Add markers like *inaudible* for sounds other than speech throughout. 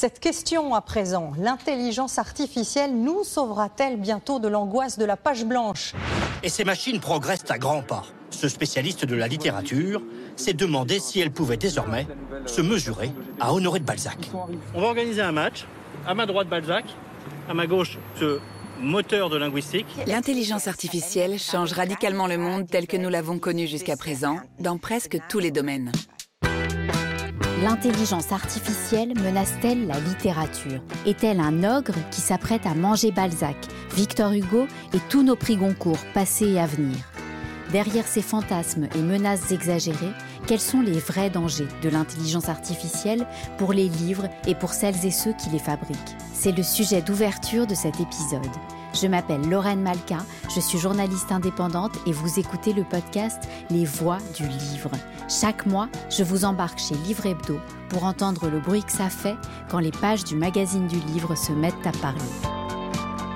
Cette question à présent, l'intelligence artificielle nous sauvera-t-elle bientôt de l'angoisse de la page blanche? Et ces machines progressent à grands pas. Ce spécialiste de la littérature s'est demandé si elle pouvait désormais se mesurer à Honoré de Balzac. On va organiser un match. À ma droite, Balzac. À ma gauche, ce moteur de linguistique. L'intelligence artificielle change radicalement le monde tel que nous l'avons connu jusqu'à présent, dans presque tous les domaines. L'intelligence artificielle menace-t-elle la littérature? Est-elle un ogre qui s'apprête à manger Balzac, Victor Hugo et tous nos prix Goncourt passés et à venir? Derrière ces fantasmes et menaces exagérées, quels sont les vrais dangers de l'intelligence artificielle pour les livres et pour celles et ceux qui les fabriquent? C'est le sujet d'ouverture de cet épisode. Je m'appelle Lorraine Malka, je suis journaliste indépendante et vous écoutez le podcast Les Voix du Livre. Chaque mois, je vous embarque chez Livre Hebdo pour entendre le bruit que ça fait quand les pages du magazine du livre se mettent à parler.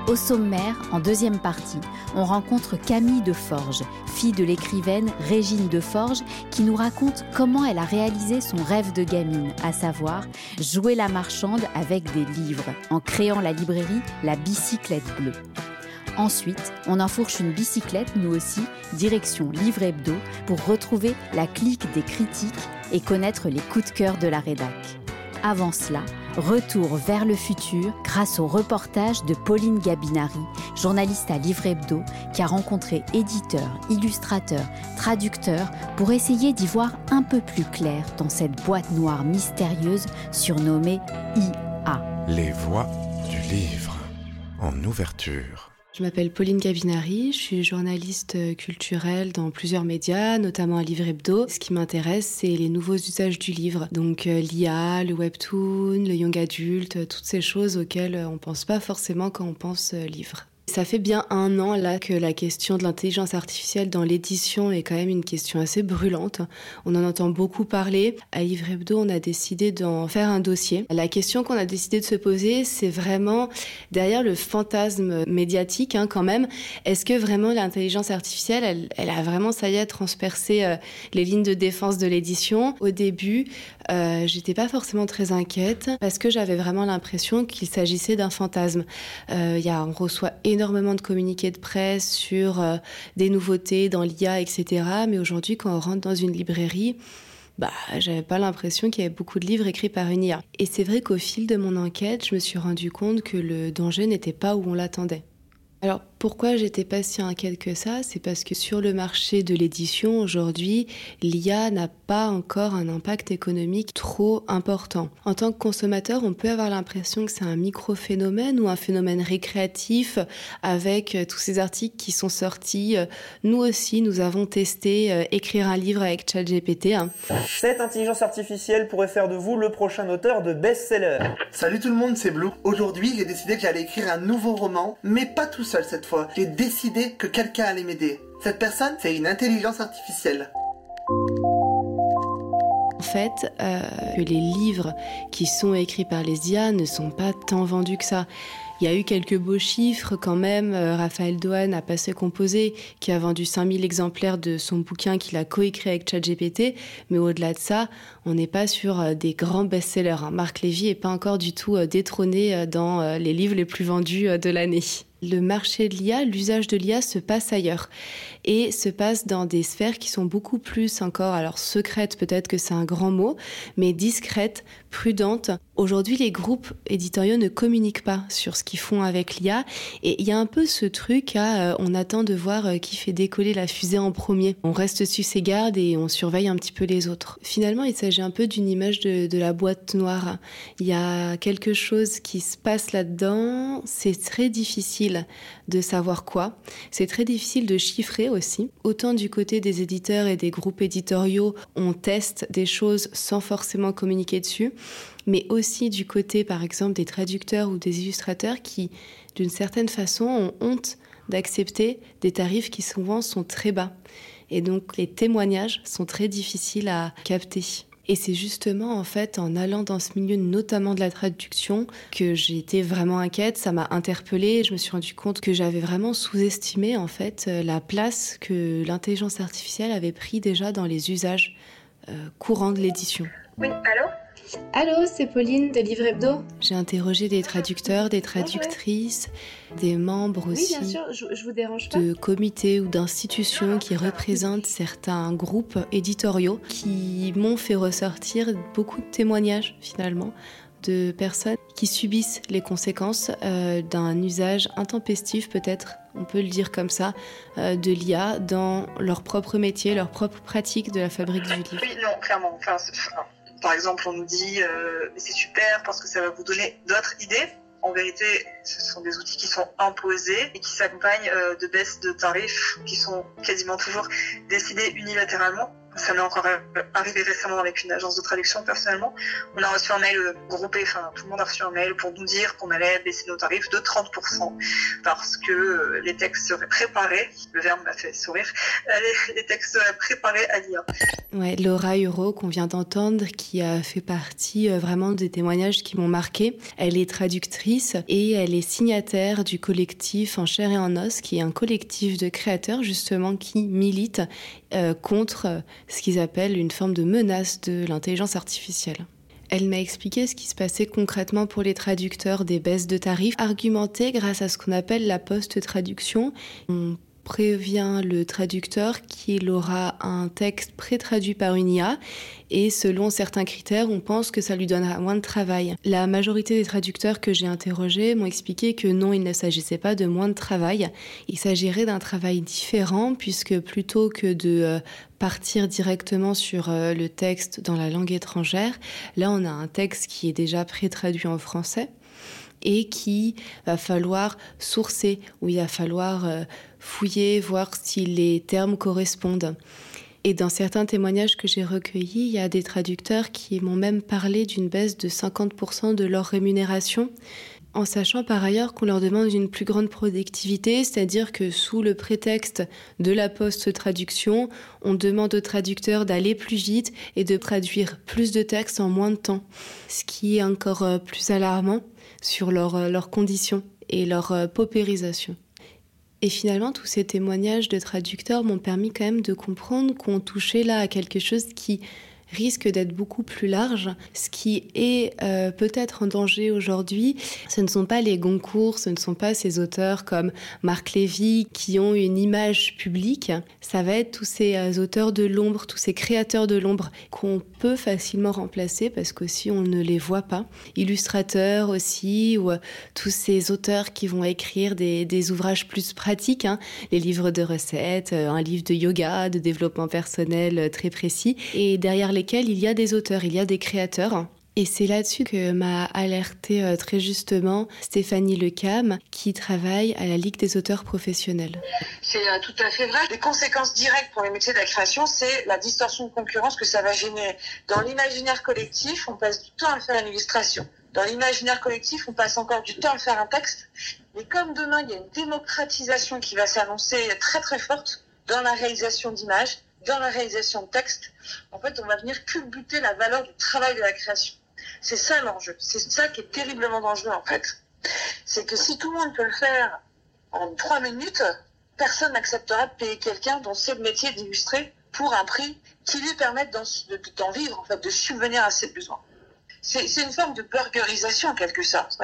Au sommaire, en deuxième partie, on rencontre Camille Deforge, fille de l'écrivaine Régine Deforge, qui nous raconte comment elle a réalisé son rêve de gamine, à savoir jouer la marchande avec des livres, en créant la librairie La Bicyclette Bleue. Ensuite, on enfourche une bicyclette, nous aussi, direction Livre Hebdo, pour retrouver la clique des critiques et connaître les coups de cœur de la rédac. Avant cela, retour vers le futur grâce au reportage de Pauline Gabinari, journaliste à Livre Hebdo, qui a rencontré éditeurs, illustrateurs, traducteurs pour essayer d'y voir un peu plus clair dans cette boîte noire mystérieuse surnommée IA. Les voix du livre en ouverture. Je m'appelle Pauline Gabinari, je suis journaliste culturelle dans plusieurs médias, notamment à Livre Hebdo. Ce qui m'intéresse, c'est les nouveaux usages du livre. Donc euh, l'IA, le webtoon, le young adulte, toutes ces choses auxquelles on pense pas forcément quand on pense euh, livre. Ça fait bien un an là que la question de l'intelligence artificielle dans l'édition est quand même une question assez brûlante. On en entend beaucoup parler. À Livre Hebdo, on a décidé d'en faire un dossier. La question qu'on a décidé de se poser, c'est vraiment derrière le fantasme médiatique hein, quand même. Est-ce que vraiment l'intelligence artificielle, elle, a vraiment ça y est transpercé euh, les lignes de défense de l'édition? Au début, euh, j'étais pas forcément très inquiète parce que j'avais vraiment l'impression qu'il s'agissait d'un fantasme. Euh, y a, on reçoit de communiqués de presse sur euh, des nouveautés dans l'IA, etc. Mais aujourd'hui, quand on rentre dans une librairie, bah, j'avais pas l'impression qu'il y avait beaucoup de livres écrits par une IA. Et c'est vrai qu'au fil de mon enquête, je me suis rendu compte que le danger n'était pas où on l'attendait. Alors pourquoi j'étais pas si inquiète que ça C'est parce que sur le marché de l'édition aujourd'hui, l'IA n'a pas encore un impact économique trop important. En tant que consommateur, on peut avoir l'impression que c'est un micro-phénomène ou un phénomène récréatif avec tous ces articles qui sont sortis. Nous aussi, nous avons testé euh, écrire un livre avec ChatGPT. Hein. Cette intelligence artificielle pourrait faire de vous le prochain auteur de best-seller. Salut tout le monde, c'est Blue. Aujourd'hui, j'ai décidé que j'allais écrire un nouveau roman, mais pas tout seul cette fois. J'ai décidé que quelqu'un allait m'aider. Cette personne, c'est une intelligence artificielle. En fait, euh, les livres qui sont écrits par les IA ne sont pas tant vendus que ça. Il y a eu quelques beaux chiffres quand même. Euh, Raphaël Dohan a passé composé, qui a vendu 5000 exemplaires de son bouquin qu'il a coécrit avec ChatGPT. Mais au-delà de ça, on n'est pas sur euh, des grands best-sellers. Hein. Marc Lévy n'est pas encore du tout détrôné dans les livres les plus vendus de l'année le marché de l'IA, l'usage de l'IA se passe ailleurs et se passe dans des sphères qui sont beaucoup plus encore, alors secrètes peut-être que c'est un grand mot, mais discrètes, prudentes. Aujourd'hui, les groupes éditoriaux ne communiquent pas sur ce qu'ils font avec l'IA et il y a un peu ce truc à euh, on attend de voir euh, qui fait décoller la fusée en premier. On reste sur ses gardes et on surveille un petit peu les autres. Finalement, il s'agit un peu d'une image de, de la boîte noire. Il y a quelque chose qui se passe là-dedans, c'est très difficile de savoir quoi. C'est très difficile de chiffrer aussi. Autant du côté des éditeurs et des groupes éditoriaux, on teste des choses sans forcément communiquer dessus, mais aussi du côté, par exemple, des traducteurs ou des illustrateurs qui, d'une certaine façon, ont honte d'accepter des tarifs qui souvent sont très bas. Et donc les témoignages sont très difficiles à capter. Et c'est justement en fait en allant dans ce milieu, notamment de la traduction, que j'ai été vraiment inquiète. Ça m'a interpellée. Je me suis rendu compte que j'avais vraiment sous-estimé en fait euh, la place que l'intelligence artificielle avait pris déjà dans les usages euh, courants de l'édition. Oui, allô? Allô, c'est Pauline de Livre Hebdo. J'ai interrogé des traducteurs, des traductrices, des membres aussi oui, bien sûr, je, vous dérange pas. de comités ou d'institutions qui représentent certains groupes éditoriaux qui m'ont fait ressortir beaucoup de témoignages finalement de personnes qui subissent les conséquences euh, d'un usage intempestif, peut-être, on peut le dire comme ça, euh, de l'IA dans leur propre métier, leur propre pratique de la fabrique du livre. Oui, non, clairement. Enfin, par exemple, on nous dit euh, c'est super parce que ça va vous donner d'autres idées. En vérité, ce sont des outils qui sont imposés et qui s'accompagnent de baisses de tarifs qui sont quasiment toujours décidées unilatéralement ça m'est encore arrivé récemment avec une agence de traduction personnellement. On a reçu un mail groupé, enfin tout le monde a reçu un mail pour nous dire qu'on allait baisser nos tarifs de 30% parce que euh, les textes seraient préparés, le verbe m'a fait sourire, les, textes seraient préparés à lire. Ouais, Laura Huro qu'on vient d'entendre, qui a fait partie euh, vraiment des témoignages qui m'ont marqué. Elle est traductrice et elle est signataire du collectif En chair et en os, qui est un collectif de créateurs justement qui milite euh, contre ce qu'ils appellent une forme de menace de l'intelligence artificielle. Elle m'a expliqué ce qui se passait concrètement pour les traducteurs des baisses de tarifs, argumenté grâce à ce qu'on appelle la post-traduction prévient le traducteur qu'il aura un texte pré-traduit par une IA et selon certains critères, on pense que ça lui donnera moins de travail. La majorité des traducteurs que j'ai interrogés m'ont expliqué que non, il ne s'agissait pas de moins de travail, il s'agirait d'un travail différent puisque plutôt que de euh, partir directement sur euh, le texte dans la langue étrangère, là on a un texte qui est déjà pré-traduit en français et qui va falloir sourcer, où il va falloir euh, fouiller, voir si les termes correspondent. Et dans certains témoignages que j'ai recueillis, il y a des traducteurs qui m'ont même parlé d'une baisse de 50% de leur rémunération, en sachant par ailleurs qu'on leur demande une plus grande productivité, c'est-à-dire que sous le prétexte de la post-traduction, on demande aux traducteurs d'aller plus vite et de traduire plus de textes en moins de temps, ce qui est encore euh, plus alarmant sur euh, leurs conditions et leur euh, paupérisation. Et finalement, tous ces témoignages de traducteurs m'ont permis quand même de comprendre qu'on touchait là à quelque chose qui risque d'être beaucoup plus large. Ce qui est euh, peut-être en danger aujourd'hui, ce ne sont pas les Goncourt, ce ne sont pas ces auteurs comme Marc Lévy qui ont une image publique. Ça va être tous ces euh, auteurs de l'ombre, tous ces créateurs de l'ombre qu'on peut facilement remplacer parce qu'aussi on ne les voit pas. Illustrateurs aussi, ou euh, tous ces auteurs qui vont écrire des, ouvrages plus pratiques, hein. les livres de recettes, un livre de yoga, de développement personnel très précis. Et derrière il y a des auteurs, il y a des créateurs. Et c'est là-dessus que m'a alerté euh, très justement Stéphanie Lecam, qui travaille à la Ligue des auteurs professionnels. C'est euh, tout à fait vrai. Les conséquences directes pour les métiers de la création, c'est la distorsion de concurrence que ça va générer. Dans l'imaginaire collectif, on passe du temps à faire une illustration. Dans l'imaginaire collectif, on passe encore du temps à faire un texte. Mais comme demain, il y a une démocratisation qui va s'annoncer très très forte dans la réalisation d'images, dans la réalisation de texte, en fait, on va venir culbuter la valeur du travail de la création. C'est ça l'enjeu. C'est ça qui est terriblement dangereux, en fait. C'est que si tout le monde peut le faire en trois minutes, personne n'acceptera de payer quelqu'un dont c'est le métier d'illustrer pour un prix qui lui permette d'en vivre, en fait, de subvenir à ses besoins. C'est une forme de burgerisation en quelque sorte,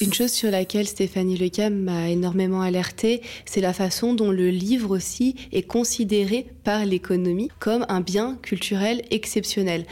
Une chose sur laquelle Stéphanie Lecam m'a énormément alerté, c'est la façon dont le livre aussi est considéré par l'économie comme un bien culturel exceptionnel.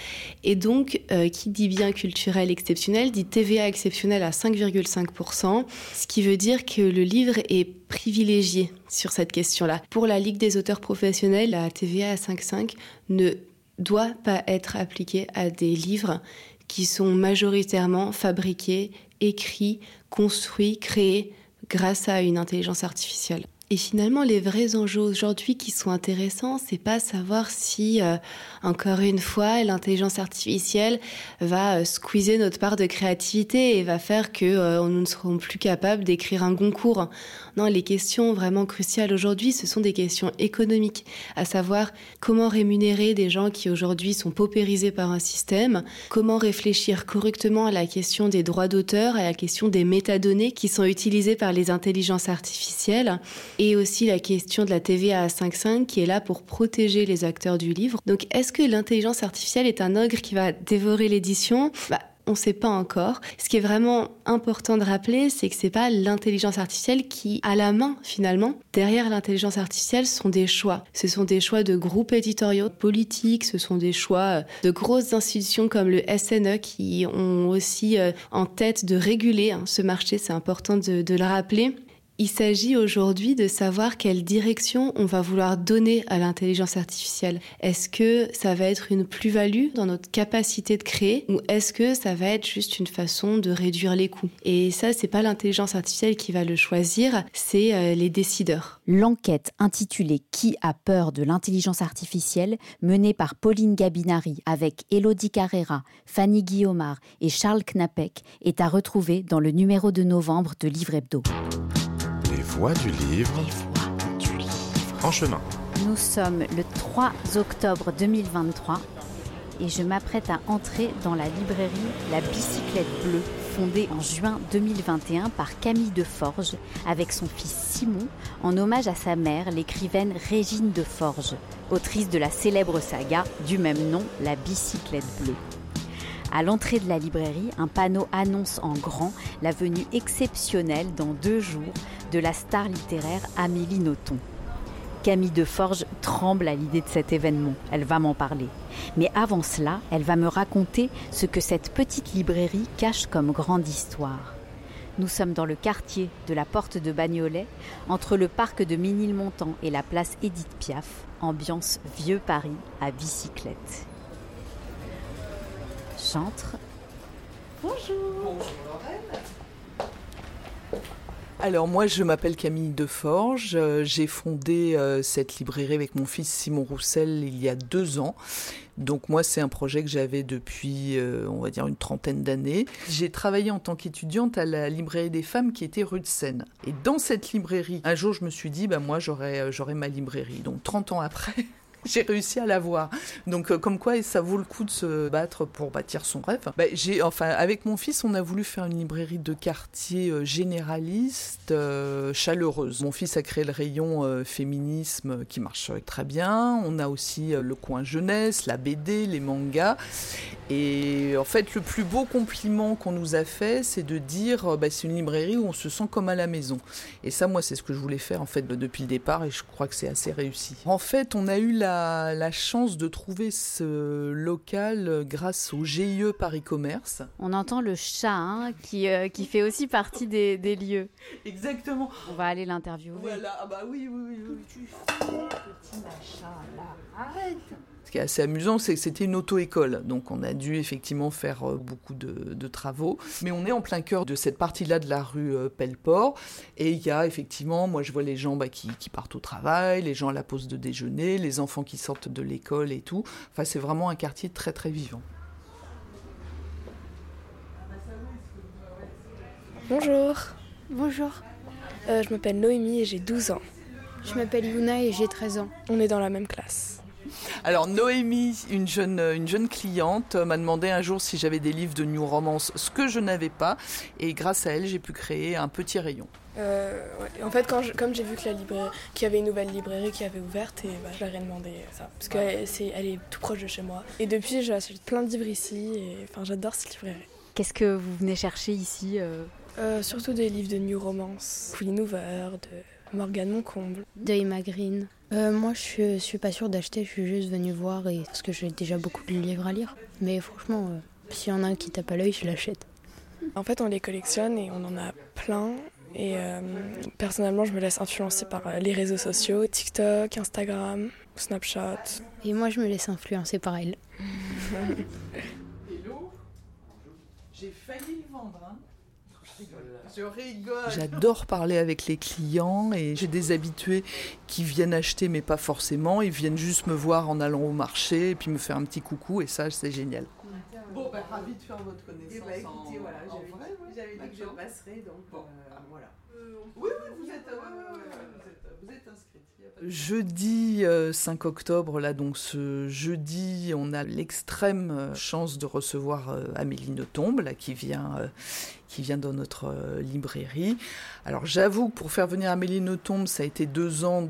Et donc, euh, qui dit bien culturel exceptionnel dit TVA exceptionnel à 5,5%, ce qui veut dire que le livre est privilégié sur cette question-là. Pour la Ligue des auteurs professionnels, la TVA à 5,5 ne doit pas être appliquée à des livres qui sont majoritairement fabriqués, écrits, construits, créés grâce à une intelligence artificielle. Et finalement, les vrais enjeux aujourd'hui qui sont intéressants, c'est pas savoir si, euh, encore une fois, l'intelligence artificielle va euh, squeezer notre part de créativité et va faire que euh, nous ne serons plus capables d'écrire un concours. Non, les questions vraiment cruciales aujourd'hui, ce sont des questions économiques, à savoir comment rémunérer des gens qui aujourd'hui sont paupérisés par un système, comment réfléchir correctement à la question des droits d'auteur, à la question des métadonnées qui sont utilisées par les intelligences artificielles? Et aussi la question de la TVA à 5.5 qui est là pour protéger les acteurs du livre. Donc est-ce que l'intelligence artificielle est un ogre qui va dévorer l'édition? Bah, on ne sait pas encore. Ce qui est vraiment important de rappeler, c'est que c'est pas l'intelligence artificielle qui a la main finalement. Derrière l'intelligence artificielle, ce sont des choix. Ce sont des choix de groupes éditoriaux politiques, ce sont des choix de grosses institutions comme le SNE qui ont aussi euh, en tête de réguler hein, ce marché. C'est important de le rappeler. Il s'agit aujourd'hui de savoir quelle direction on va vouloir donner à l'intelligence artificielle. Est-ce que ça va être une plus-value dans notre capacité de créer ou est-ce que ça va être juste une façon de réduire les coûts? Et ça, c'est pas l'intelligence artificielle qui va le choisir, c'est euh, les décideurs. L'enquête intitulée Qui a peur de l'intelligence artificielle, menée par Pauline Gabinari avec Elodie Carrera, Fanny Guillaumard et Charles Knapek, est à retrouver dans le numéro de novembre de Livre Hebdo. Voix du livre. En chemin. Nous sommes le 3 octobre 2023 et je m'apprête à entrer dans la librairie La Bicyclette Bleue, fondée en juin 2021 par Camille Deforge avec son fils Simon, en hommage à sa mère, l'écrivaine Régine Deforge, autrice de la célèbre saga du même nom, La Bicyclette Bleue. À l'entrée de la librairie, un panneau annonce en grand la venue exceptionnelle dans deux jours de la star littéraire Amélie Nothomb. Camille Deforge tremble à l'idée de cet événement. Elle va m'en parler. Mais avant cela, elle va me raconter ce que cette petite librairie cache comme grande histoire. Nous sommes dans le quartier de la Porte de Bagnolet, entre le parc de Ménilmontant et la place Édith Piaf, ambiance vieux Paris à bicyclette. J'entre. Bonjour. Alors moi je m'appelle Camille Deforge, euh, j'ai fondé euh, cette librairie avec mon fils Simon Roussel il y a deux ans. Donc moi c'est un projet que j'avais depuis euh, on va dire une trentaine d'années. J'ai travaillé en tant qu'étudiante à la librairie des femmes qui était rue de Seine. Et dans cette librairie, un jour je me suis dit bah moi j'aurais j'aurais ma librairie. Donc 30 ans après *laughs* j'ai réussi à l'avoir. Donc, euh, comme quoi, ça vaut le coup de se battre pour bâtir son rêve. Bah, j'ai, enfin, avec mon fils, on a voulu faire une librairie de quartier euh, généraliste, euh, chaleureuse. Mon fils a créé le rayon féminisme qui marche très bien. On a aussi le coin jeunesse, la BD, les mangas. Et en fait, le plus beau compliment qu'on nous a fait, c'est de dire, bah, c'est une librairie où on se sent comme à la maison. Et ça, moi, c'est ce que je voulais faire en fait depuis le départ, et je crois que c'est assez réussi. En fait, on a eu la, la chance de trouver ce local grâce au GIE Paris Commerce. On entend le chat hein, qui, euh, qui fait aussi partie des, des lieux. Exactement. On va aller l'interviewer. Voilà, ah bah oui, oui, oui, oui. Tu petit machin là, arrête. Ce qui est assez amusant, c'est que c'était une auto-école, donc on a dû effectivement faire euh, beaucoup de, de travaux. Mais on est en plein cœur de cette partie-là de la rue euh, Pelleport, et il y a effectivement, moi je vois les gens bah, qui, qui partent au travail, les gens à la pause de déjeuner, les enfants qui sortent de l'école et tout. Enfin, c'est vraiment un quartier très très vivant. Bonjour. Bonjour. Euh, je m'appelle Noémie et j'ai 12 ans. Je m'appelle Yuna et j'ai 13 ans. On est dans la même classe. Alors Noémie, une jeune, une jeune cliente, euh, m'a demandé un jour si j'avais des livres de New Romance, ce que je n'avais pas, et grâce à elle, j'ai pu créer un petit rayon. Euh, ouais. En fait, quand je- comme j'ai vu que la librairie, qu'il y avait une nouvelle librairie qui avait ouverte, et bah, je leur ai demandé ça, parce qu'elle c'est, elle est tout proche de chez moi. Et depuis, j'achète plein de livres ici, et enfin, j'adore cette librairie. Qu'est-ce que vous venez chercher ici euh Euh, surtout des livres de New Romance, Pauline Hoover, de Morgane Moncomble. De Emma Green. Euh, moi, je suis, je suis pas sûre d'acheter, je suis juste venue voir et, parce que j'ai déjà beaucoup de livres à lire. Mais franchement, euh, s'il y en a un qui tape à l'œil, je l'achète. En fait, on les collectionne et on en a plein. Et euh, personnellement, je me laisse influencer par euh, les réseaux sociaux, TikTok, Instagram, Snapchat. Et moi, je me laisse influencer par elle. *laughs* Hello J'ai failli le vendre, hein je rigole. J'adore parler avec les clients et j'ai des habitués qui viennent acheter mais pas forcément. Ils viennent juste me voir en allant au marché et puis me faire un petit coucou et ça c'est génial. Bon, bah, ravi de faire votre connaissance. Eh ben, écoutez, en- voilà, en j'avais ouais. dit que je D'accord. passerais, donc Bon. euh, voilà. Oui, oui, vous êtes, vous vous inscrite. de- Jeudi euh, 5 octobre, là, donc ce jeudi, on a l'extrême euh, chance de recevoir euh, Amélie Nothomb, là, qui vient euh, qui vient dans notre librairie. Alors j'avoue que pour faire venir Amélie Nothomb, ça a été deux ans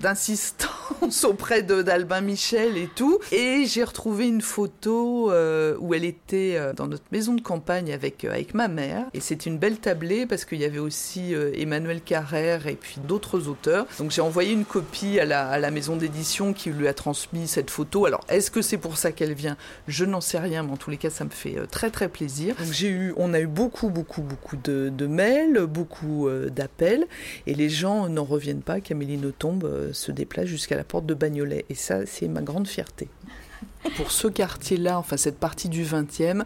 d'insistance *laughs* auprès d'Albin Michel et tout. Et j'ai retrouvé une photo où elle était dans notre maison de campagne avec, ma mère. Et c'était une belle tablée parce qu'il y avait aussi Emmanuel Carrère et puis d'autres auteurs. Donc j'ai envoyé une copie à la, à la maison d'édition qui lui a transmis cette photo. Alors est-ce que c'est pour ça qu'elle vient? Je n'en sais rien, mais en tous les cas, ça me fait très très plaisir. Donc j'ai eu, on a eu beaucoup beaucoup beaucoup de, de mails, beaucoup euh, d'appels et les gens n'en reviennent pas qu'Amélie Nothomb euh, se déplace jusqu'à la porte de Bagnolet. Et ça, c'est ma grande fierté. *laughs* Pour ce quartier-là, enfin cette partie du 20e,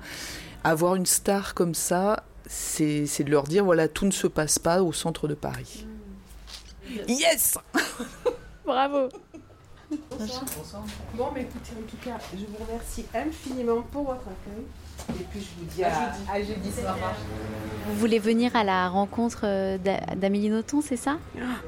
avoir une star comme ça, c'est de leur dire voilà, tout ne se passe pas au centre de Paris. Yes *laughs* Bravo Bonsoir. Bon, mais écoutez, en tout cas, je vous remercie infiniment pour votre accueil. Et puis je vous dis à, jeudi. soir. Vous voulez venir à la rencontre euh, d'Amélie Nothomb, c'est ça?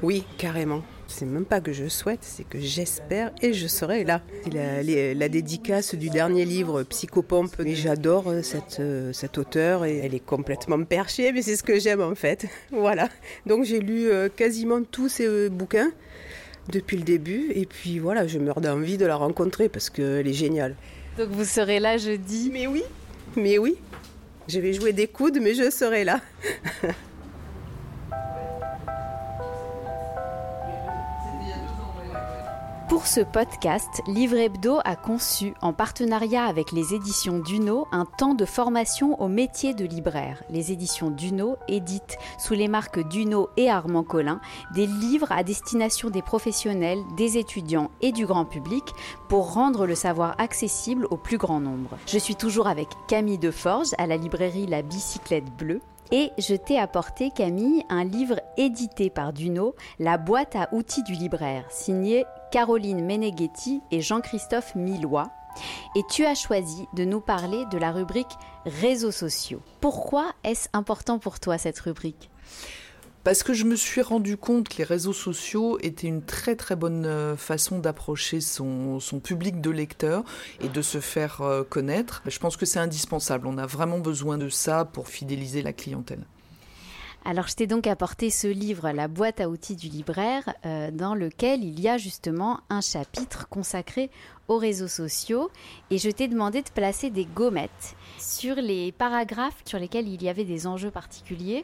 Oui, carrément. C'est même pas que je souhaite, c'est que j'espère et je serai là. La, la, dédicace du dernier livre, Psychopompe, et j'adore euh, cette, euh, cette auteure et elle est complètement perchée, mais c'est ce que j'aime en fait. *laughs* Voilà. Donc j'ai lu quasiment tous ses bouquins depuis le début et puis voilà, je meurs d'envie de la rencontrer parce qu'elle est géniale. Donc vous serez là jeudi Mais oui, mais oui, je vais jouer des coudes, mais je serai là. *laughs* Pour ce podcast, Livre Hebdo a conçu, en partenariat avec les éditions Duno, un temps de formation au métier de libraire. Les éditions Duno éditent, sous les marques Duno et Armand Collin, des livres à destination des professionnels, des étudiants et du grand public pour rendre le savoir accessible au plus grand nombre. Je suis toujours avec Camille Deforge à la librairie La Bicyclette Bleue. Et je t'ai apporté, Camille, un livre édité par Duno, La boîte à outils du libraire, signé Caroline Meneghetti et Jean-Christophe Millois. Et tu as choisi de nous parler de la rubrique réseaux sociaux. Pourquoi est-ce important pour toi cette rubrique? Parce que je me suis rendu compte que les réseaux sociaux étaient une très très bonne euh, façon d'approcher son, public de lecteurs et de se faire euh, connaître. Je pense que c'est indispensable. On a vraiment besoin de ça pour fidéliser la clientèle. Alors je t'ai donc apporté ce livre, La boîte à outils du libraire, euh, dans lequel il y a justement un chapitre consacré aux réseaux sociaux et je t'ai demandé de placer des gommettes sur les paragraphes sur lesquels il y avait des enjeux particuliers.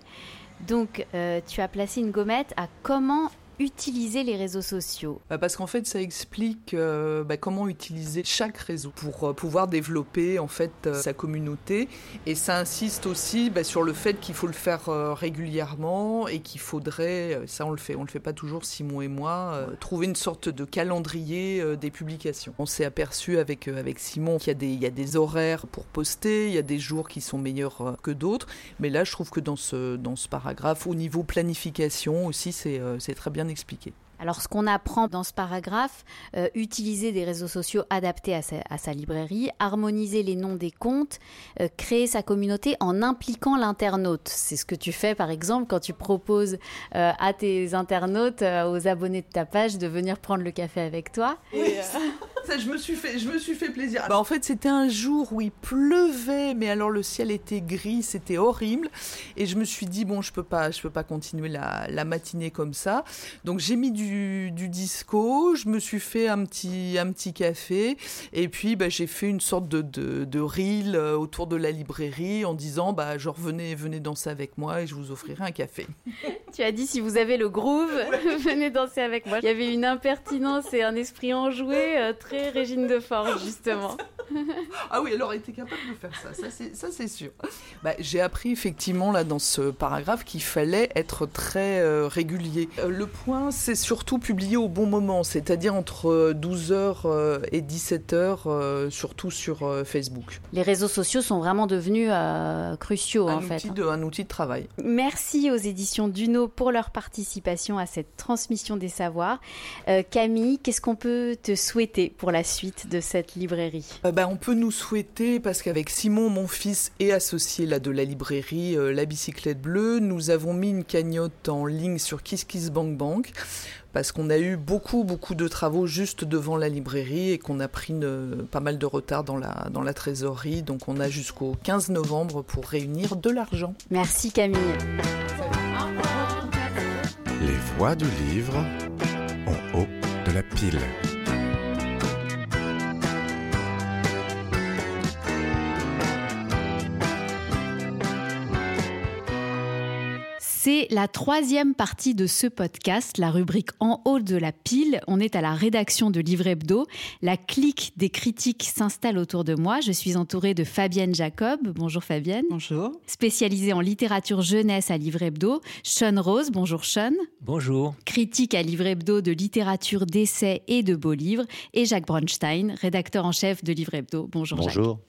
Donc, euh, tu as placé une gommette à comment utiliser les réseaux sociaux bah, Parce qu'en fait, ça explique euh, bah, comment utiliser chaque réseau pour euh, pouvoir développer en fait euh, sa communauté. Et ça insiste aussi bah, sur le fait qu'il faut le faire régulièrement et qu'il faudrait, ça on le fait, on le fait pas toujours Simon et moi, trouver une sorte de calendrier des publications. On s'est aperçu avec avec Simon qu'il y a des y a des horaires pour poster, il y a des jours qui sont meilleurs que d'autres. Mais là, je trouve que dans ce dans ce paragraphe, au niveau planification aussi, c'est c'est très bien expliqué. Alors, ce qu'on apprend dans ce paragraphe, euh, utiliser des réseaux sociaux adaptés à sa, librairie, harmoniser les noms des comptes, euh, créer sa communauté en impliquant l'internaute. C'est ce que tu fais, par exemple, quand tu proposes euh, à tes internautes, aux abonnés de ta page, de venir prendre le café avec toi. *laughs* Ça, je me suis fait, je me suis fait plaisir. Bah, en fait, c'était un jour où il pleuvait, mais alors le ciel était gris, c'était horrible, et je me suis dit bon, je peux pas, je peux pas continuer la, la matinée comme ça. Donc j'ai mis du, du, disco, je me suis fait un petit, un petit café, et puis bah, j'ai fait une sorte de, de, de, reel euh, autour de la librairie en disant bah genre venez, venez danser avec moi et je vous offrirai un café. *laughs* tu as dit si vous avez le groove, *laughs* venez danser avec moi. Il y avait une impertinence et un esprit enjoué euh, très Régine de Forge, justement. *laughs* ah oui, alors elle était capable de faire ça, ça c'est sûr. Bah, j'ai appris effectivement là dans ce paragraphe qu'il fallait être très euh, régulier. Euh, le point, c'est surtout publier au bon moment, c'est-à-dire entre 12h euh, et 17h, surtout sur Facebook. Les réseaux sociaux sont vraiment devenus cruciaux un en fait. De, un outil de travail. Merci aux éditions Duno pour leur participation à cette transmission des savoirs. Camille, qu'est-ce qu'on peut te souhaiter pour la suite de cette librairie? Bah, On peut nous souhaiter, parce qu'avec Simon, mon fils et associé là, de la librairie La Bicyclette Bleue, nous avons mis une cagnotte en ligne sur KissKissBankBank parce qu'on a eu beaucoup, beaucoup de travaux juste devant la librairie et qu'on a pris pas mal de retard dans la, dans la trésorerie. Donc on a jusqu'au 15 novembre pour réunir de l'argent. Merci Camille. Les voix du livre en haut de la pile. C'est la troisième partie de ce podcast, la rubrique En haut de la pile. On est à la rédaction de Livre Hebdo. La clique des critiques s'installe autour de moi. Je suis entourée de Fabienne Jacob. Bonjour Fabienne. Bonjour. Spécialisée en littérature jeunesse à Livre Hebdo. Sean Rose. Bonjour Sean. Bonjour. Critique à Livre Hebdo de littérature d'essais et de beaux livres. Et Jacques Bronstein, rédacteur en chef de Livre Hebdo. Bonjour, Bonjour.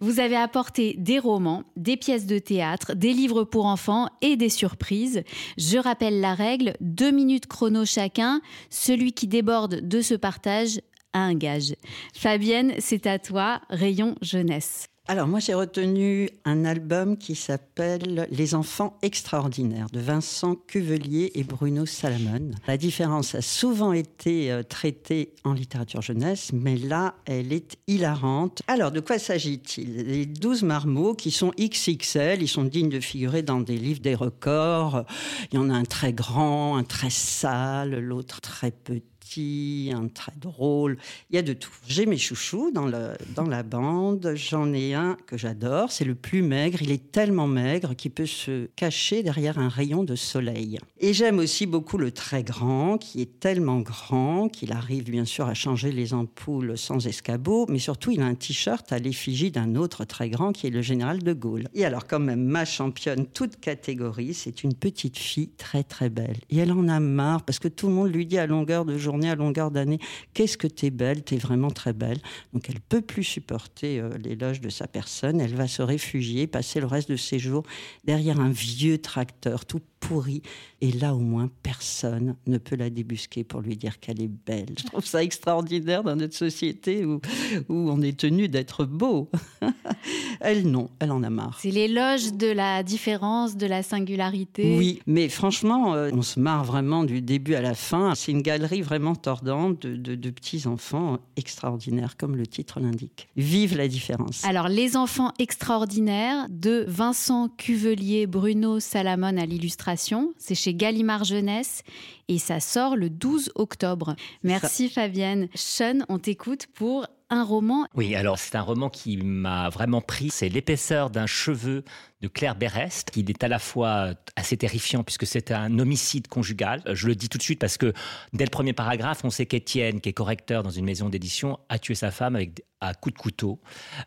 Vous avez apporté des romans, des pièces de théâtre, des livres pour enfants et des surprises. Je rappelle la règle, deux minutes chrono chacun. Celui qui déborde de ce partage a un gage. Fabienne, c'est à toi, rayon jeunesse. Alors moi j'ai retenu un album qui s'appelle Les enfants extraordinaires de Vincent Cuvelier et Bruno Salamon. La différence a souvent été euh, traitée en littérature jeunesse, mais là elle est hilarante. Alors de quoi s'agit-il? Les 12 marmots qui sont XXL, ils sont dignes de figurer dans des livres des records. Il y en a un très grand, un très sale, l'autre très petit un très drôle. Il y a de tout. J'ai mes chouchous dans, le, dans la bande. J'en ai un que j'adore. C'est le plus maigre. Il est tellement maigre qu'il peut se cacher derrière un rayon de soleil. Et j'aime aussi beaucoup le très grand, qui est tellement grand qu'il arrive bien sûr à changer les ampoules sans escabeau. Mais surtout, il a un t-shirt à l'effigie d'un autre très grand qui est le général de Gaulle. Et alors, quand même, ma championne, toute catégorie, c'est une petite fille très très belle. Et elle en a marre parce que tout le monde lui dit à longueur de journée à longueur d'année Qu'est-ce que t'es belle, t'es vraiment très belle. Donc elle peut plus supporter euh, l'éloge de sa personne. Elle va se réfugier, passer le reste de ses jours derrière un vieux tracteur tout pourri. Et là, au moins, personne ne peut la débusquer pour lui dire qu'elle est belle. Je trouve ça extraordinaire dans notre société où, où on est tenu d'être beau. *laughs* elle, non, elle en a marre. C'est l'éloge de la différence, de la singularité. Oui, mais franchement, euh, on se marre vraiment du début à la fin. C'est une galerie vraiment tordante de, de, de petits-enfants extraordinaires, comme le titre l'indique. Vive la différence. Alors, Les enfants extraordinaires de Vincent Cuvelier, Bruno Salamon à l'illustration. C'est chez Gallimard Jeunesse et ça sort le 12 octobre. Merci Fabienne. Sean, on t'écoute pour un roman. Oui, alors c'est un roman qui m'a vraiment pris. C'est l'épaisseur d'un cheveu de Claire Berest. Il est à la fois assez terrifiant puisque c'est un homicide conjugal. Je le dis tout de suite parce que dès le premier paragraphe, on sait qu'Étienne, qui est correcteur dans une maison d'édition, a tué sa femme avec à coups de couteau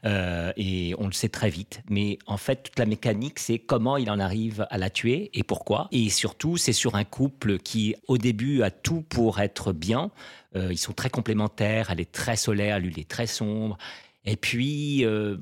euh, et on le sait très vite. Mais en fait, toute la mécanique, c'est comment il en arrive à la tuer et pourquoi. Et surtout, c'est sur un couple qui, au début, a tout pour être bien. Euh, ils sont très complémentaires. Elle est très solaire, lui, il est très sombre. Et puis, euh,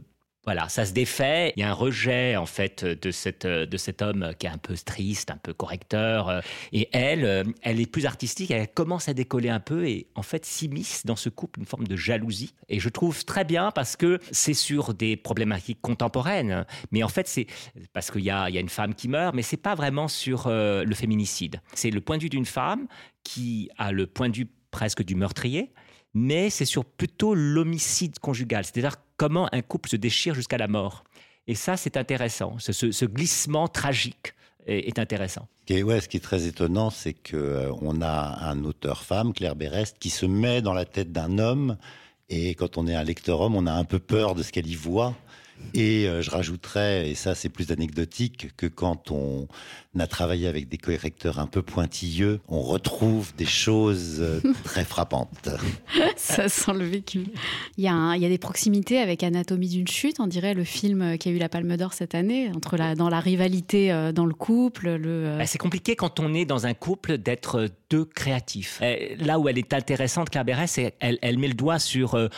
voilà, ça se défait. Il y a un rejet en fait de cette de cet homme qui est un peu triste, un peu correcteur. Et elle, elle est plus artistique. Elle commence à décoller un peu et en fait s'immisce dans ce couple une forme de jalousie. Et je trouve très bien parce que c'est sur des problématiques contemporaines. Mais en fait c'est parce qu'il y a y a une femme qui meurt, mais c'est pas vraiment sur euh, le féminicide. C'est le point de vue d'une femme qui a le point de vue presque du meurtrier mais c'est sur plutôt l'homicide conjugal, c'est-à-dire comment un couple se déchire jusqu'à la mort. Et ça, c'est intéressant. Ce, glissement tragique est, est intéressant. Et ouais, ce qui est très étonnant, c'est que euh, on a un auteur femme, Claire Berest, qui se met dans la tête d'un homme. Et quand on est un lecteur homme, on a un peu peur de ce qu'elle y voit. Et euh, je rajouterais, et ça c'est plus anecdotique, que quand on a travaillé avec des correcteurs un peu pointilleux, on retrouve des choses euh, *laughs* très frappantes. ça sent le vécu. Il y, a un, il y a des proximités avec Anatomie d'une chute, on dirait le film qui a eu la Palme d'Or cette année, entre la, dans la rivalité euh, dans le couple. Le... Bah, c'est compliqué quand on est dans un couple d'être deux créatifs. Là où elle est intéressante, Claire c'est elle, elle met le doigt sur euh,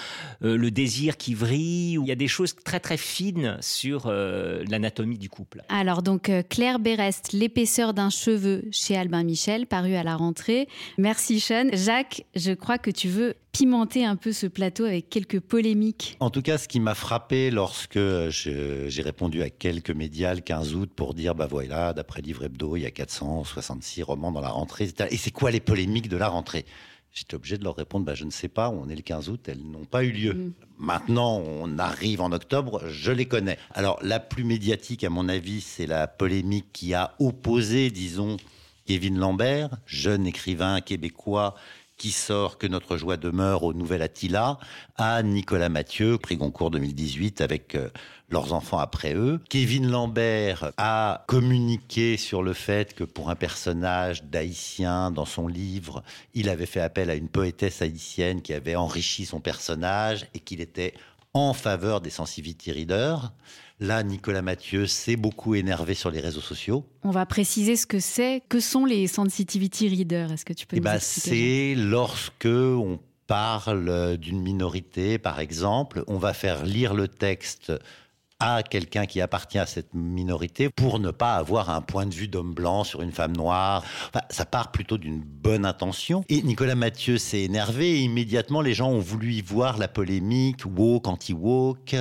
le désir qui vrille, où il y a des choses très très fine sur euh, l'anatomie du couple. Alors donc euh, Claire Berest, l'épaisseur d'un cheveu chez Albin Michel, paru à la rentrée. Merci Sean. Jacques, je crois que tu veux pimenter un peu ce plateau avec quelques polémiques. En tout cas, ce qui m'a frappé lorsque j'ai répondu à quelques médias le 15 août pour dire, bah voilà, d'après Livre Hebdo, il y a 466 romans dans la rentrée, Et c'est quoi les polémiques de la rentrée? J'étais obligé de leur répondre, bah, je ne sais pas, on est le 15 août, elles n'ont pas eu lieu. Mm. Maintenant, on arrive en octobre, je les connais. Alors, la plus médiatique, à mon avis, c'est la polémique qui a opposé, disons, Kevin Lambert, jeune écrivain québécois qui sort Que notre joie demeure au Nouvel Attila, à Nicolas Mathieu, prix Goncourt 2018, avec euh, leurs enfants après eux. Kevin Lambert a communiqué sur le fait que pour un personnage d'haïtien dans son livre, il avait fait appel à une poétesse haïtienne qui avait enrichi son personnage et qu'il était en faveur des sensitivity readers. Là, Nicolas Mathieu s'est beaucoup énervé sur les réseaux sociaux. On va préciser ce que c'est. Que sont les sensitivity readers? Est-ce que tu peux eh nous ben, expliquer C'est lorsque on parle d'une minorité, par exemple, on va faire lire le texte à quelqu'un qui appartient à cette minorité pour ne pas avoir un point de vue d'homme blanc sur une femme noire. ça part plutôt d'une bonne intention. Et Nicolas Mathieu s'est énervé et immédiatement les gens ont voulu y voir la polémique woke, anti-woke.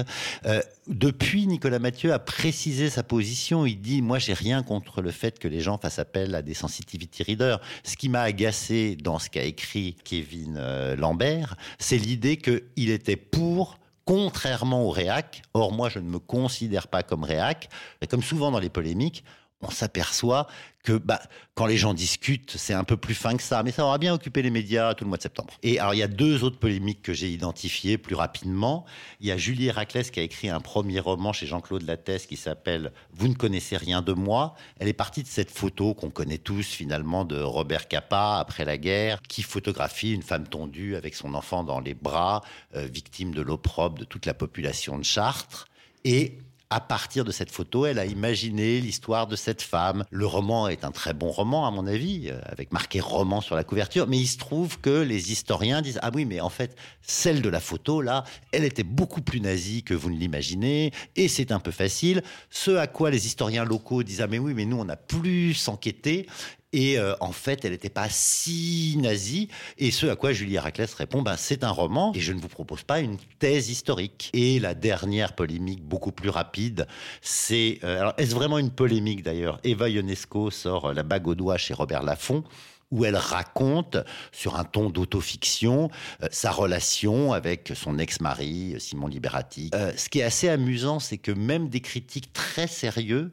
Euh, depuis, Nicolas Mathieu a précisé sa position. Il dit Moi, j'ai rien contre le fait que les gens fassent appel à des sensitivity readers. Ce qui m'a agacé dans ce qu'a écrit Kevin euh, Lambert, c'est l'idée qu'il était pour contrairement au réac. Or, moi, je ne me considère pas comme réac. Et comme souvent dans les polémiques, on s'aperçoit que bah, quand les gens discutent, c'est un peu plus fin que ça. Mais ça aura bien occupé les médias tout le mois de septembre. Et alors, il y a deux autres polémiques que j'ai identifiées plus rapidement. Il y a Julie Héraclès qui a écrit un premier roman chez Jean-Claude Lattès qui s'appelle Vous ne connaissez rien de moi. Elle est partie de cette photo qu'on connaît tous finalement de Robert Capa après la guerre, qui photographie une femme tondue avec son enfant dans les bras, euh, victime de l'opprobre de toute la population de Chartres. Et à partir de cette photo, elle a imaginé l'histoire de cette femme. Le roman est un très bon roman, à mon avis, euh, avec marqué roman sur la couverture, mais il se trouve que les historiens disent Ah oui, mais en fait, celle de la photo, là, elle était beaucoup plus nazie que vous ne l'imaginez, et c'est un peu facile. Ce à quoi les historiens locaux disent Ah mais oui, mais nous, on a plus enquêté, et euh, en fait, elle n'était pas si nazie. Et ce à quoi Julie Héraclès répond, ben, c'est un roman et je ne vous propose pas une thèse historique. Et la dernière polémique, beaucoup plus rapide, c'est... Euh, alors, est-ce vraiment une polémique d'ailleurs? Eva Ionesco sort euh, La bague au doigt chez Robert Laffont où elle raconte, sur un ton d'autofiction, sa relation avec son ex-mari, Simon Liberati. ce qui est assez amusant, c'est que même des critiques très sérieux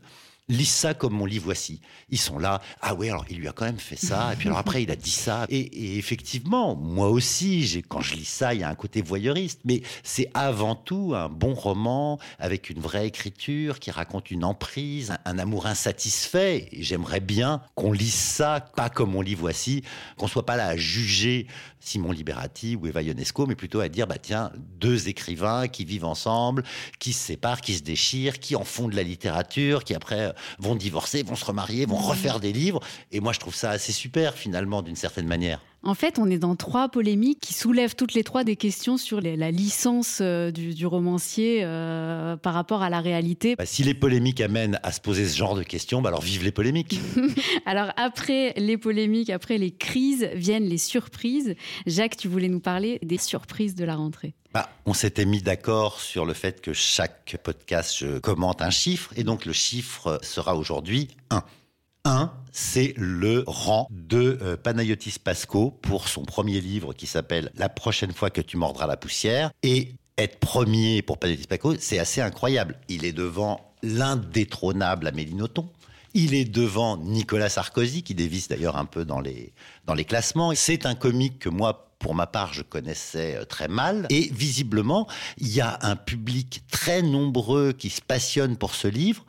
lisent ça comme mon lit voici. Ils sont là, ah oui, alors il lui a quand même fait ça, et puis alors après il a dit ça. Et, effectivement, moi aussi, quand je lis ça, il y a un côté voyeuriste, mais c'est avant tout un bon roman avec une vraie écriture qui raconte une emprise, un, amour insatisfait. Et j'aimerais bien qu'on lise ça, pas comme mon lit voici, qu'on soit pas là à juger Simon Liberati ou Eva Ionesco, mais plutôt à dire, bah tiens, deux écrivains qui vivent ensemble, qui se séparent, qui se déchirent, qui en font de la littérature, qui après vont divorcer, vont se remarier, vont refaire des livres. Et moi, je trouve ça assez super, finalement, d'une certaine manière. En fait, on est dans trois polémiques qui soulèvent toutes les trois des questions sur la licence euh, du, romancier euh, par rapport à la réalité. Bah, si les polémiques amènent à se poser ce genre de questions, bah alors vive les polémiques. *laughs* alors après les polémiques, après les crises, viennent les surprises. Jacques, tu voulais nous parler des surprises de la rentrée. Bah, on s'était mis d'accord sur le fait que chaque podcast, je commente un chiffre, et donc le chiffre sera aujourd'hui 1. 1, c'est le rang de euh, Panayotis Pasco pour son premier livre qui s'appelle La prochaine fois que tu mordras la poussière. Et être premier pour Panayotis Pasco, c'est assez incroyable. Il est devant l'indétrônable Amélie Nothomb. Il est devant Nicolas Sarkozy, qui dévisse d'ailleurs un peu dans les, dans les classements. C'est un comique que moi, pour ma part, je connaissais euh, très mal. Et visiblement, il y a un public très nombreux qui se passionne pour ce livre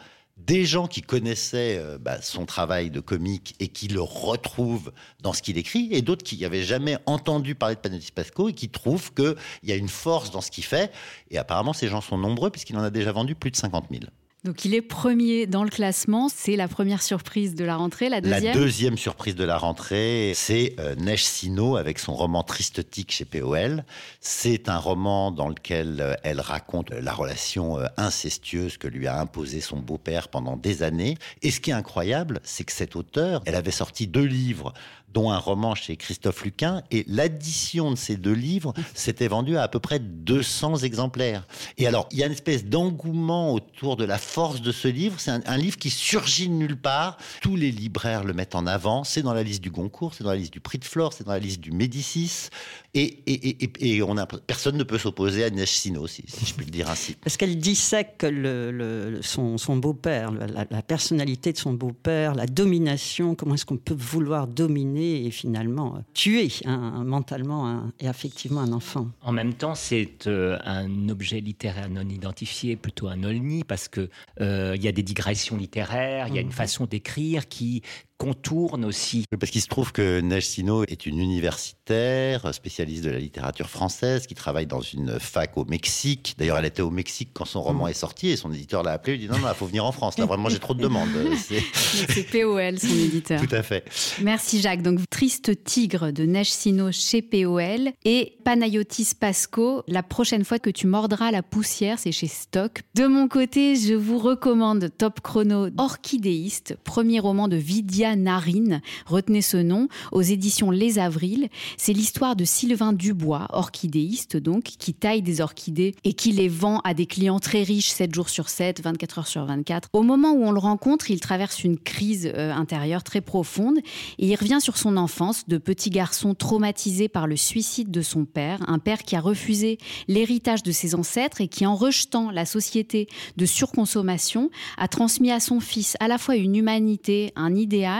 des gens qui connaissaient euh, bah, son travail de comique et qui le retrouvent dans ce qu'il écrit, et d'autres qui n'avaient jamais entendu parler de Panayotis Pasco et qui trouvent qu'il y a une force dans ce qu'il fait. Et apparemment, ces gens sont nombreux puisqu'il en a déjà vendu plus de 50 000. Donc il est premier dans le classement, c'est la première surprise de la rentrée. La deuxième La deuxième surprise de la rentrée, c'est euh, Neige Sino avec son roman Tristotique chez POL. C'est un roman dans lequel euh, elle raconte la relation euh, incestueuse que lui a imposée son beau-père pendant des années. Et ce qui est incroyable, c'est que cette auteure, elle avait sorti deux livres dont un roman chez Christophe Luquin. Et l'addition de ces deux livres s'était vendue à à peu près 200 exemplaires. Et alors, il y a une espèce d'engouement autour de la force de ce livre. C'est un, livre qui surgit de nulle part. Tous les libraires le mettent en avant. C'est dans la liste du Goncourt, c'est dans la liste du Prix de Flore, c'est dans la liste du Médicis. Et, et, et, on a, personne ne peut s'opposer à Neige Sino, si, je puis le dire ainsi. Parce qu'elle dissèque le, son, son beau-père, la, personnalité de son beau-père, la domination, comment est-ce qu'on peut vouloir dominer et finalement tuer mentalement et affectivement un enfant. En même temps, c'est euh, un objet littéraire non identifié, plutôt un olni, parce que euh, il y a des digressions littéraires, il y a une mhm. façon d'écrire qui contourne aussi. Parce qu'il se trouve que Neige Sino est une universitaire, spécialiste de la littérature française, qui travaille dans une fac au Mexique. D'ailleurs, elle était au Mexique quand son roman mm. est sorti et son éditeur l'a appelé. Il dit non, non, il faut venir en France. Là, vraiment, j'ai trop de demandes. *laughs* C'est POL, son éditeur. Tout à fait. Merci, Jacques. Donc, Triste Tigre de Neige Sino chez POL et Panayotis Pasco. La prochaine fois que tu mordras la poussière, c'est chez Stock. De mon côté, je vous recommande Top Chrono Orchidéiste, premier roman de Vidia Narine, retenez ce nom, aux éditions Les Avrils. C'est l'histoire de Sylvain Dubois, orchidéiste donc, qui taille des orchidées et qui les vend à des clients très riches 7 jours sur 7, 24 heures sur 24. Au moment où on le rencontre, il traverse une crise euh, intérieure très profonde et il revient sur son enfance de petit garçon traumatisé par le suicide de son père, un père qui a refusé l'héritage de ses ancêtres et qui, en rejetant la société de surconsommation, a transmis à son fils à la fois une humanité, un idéal,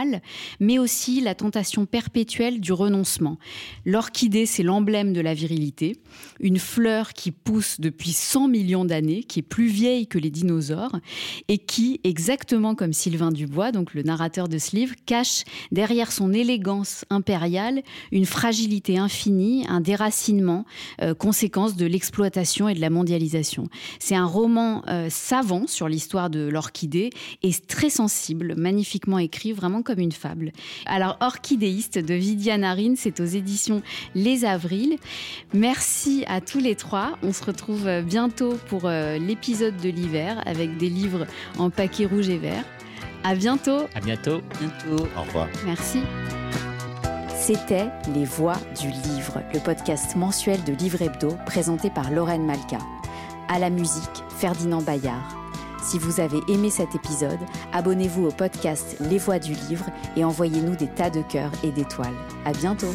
mais aussi la tentation perpétuelle du renoncement. L'orchidée, c'est l'emblème de la virilité, une fleur qui pousse depuis 100 millions d'années, qui est plus vieille que les dinosaures, et qui, exactement comme Sylvain Dubois, donc le narrateur de ce livre, cache derrière son élégance impériale une fragilité infinie, un déracinement, euh, conséquence de l'exploitation et de la mondialisation. C'est un roman euh, savant sur l'histoire de l'orchidée et très sensible, magnifiquement écrit, vraiment comme une fable. Alors, Orchidéiste de Vidia Narine, c'est aux éditions Les Avrils. Merci à tous les trois. On se retrouve bientôt pour euh, l'épisode de l'hiver avec des livres en paquet rouge et vert. À bientôt. À bientôt. Bientôt. Au revoir. Merci. C'était Les Voix du Livre, le podcast mensuel de Livre Hebdo présenté par Lorraine Malka. À la musique, Ferdinand Bayard. Si vous avez aimé cet épisode, abonnez-vous au podcast Les Voix du Livre et envoyez-nous des tas de cœurs et d'étoiles. À bientôt!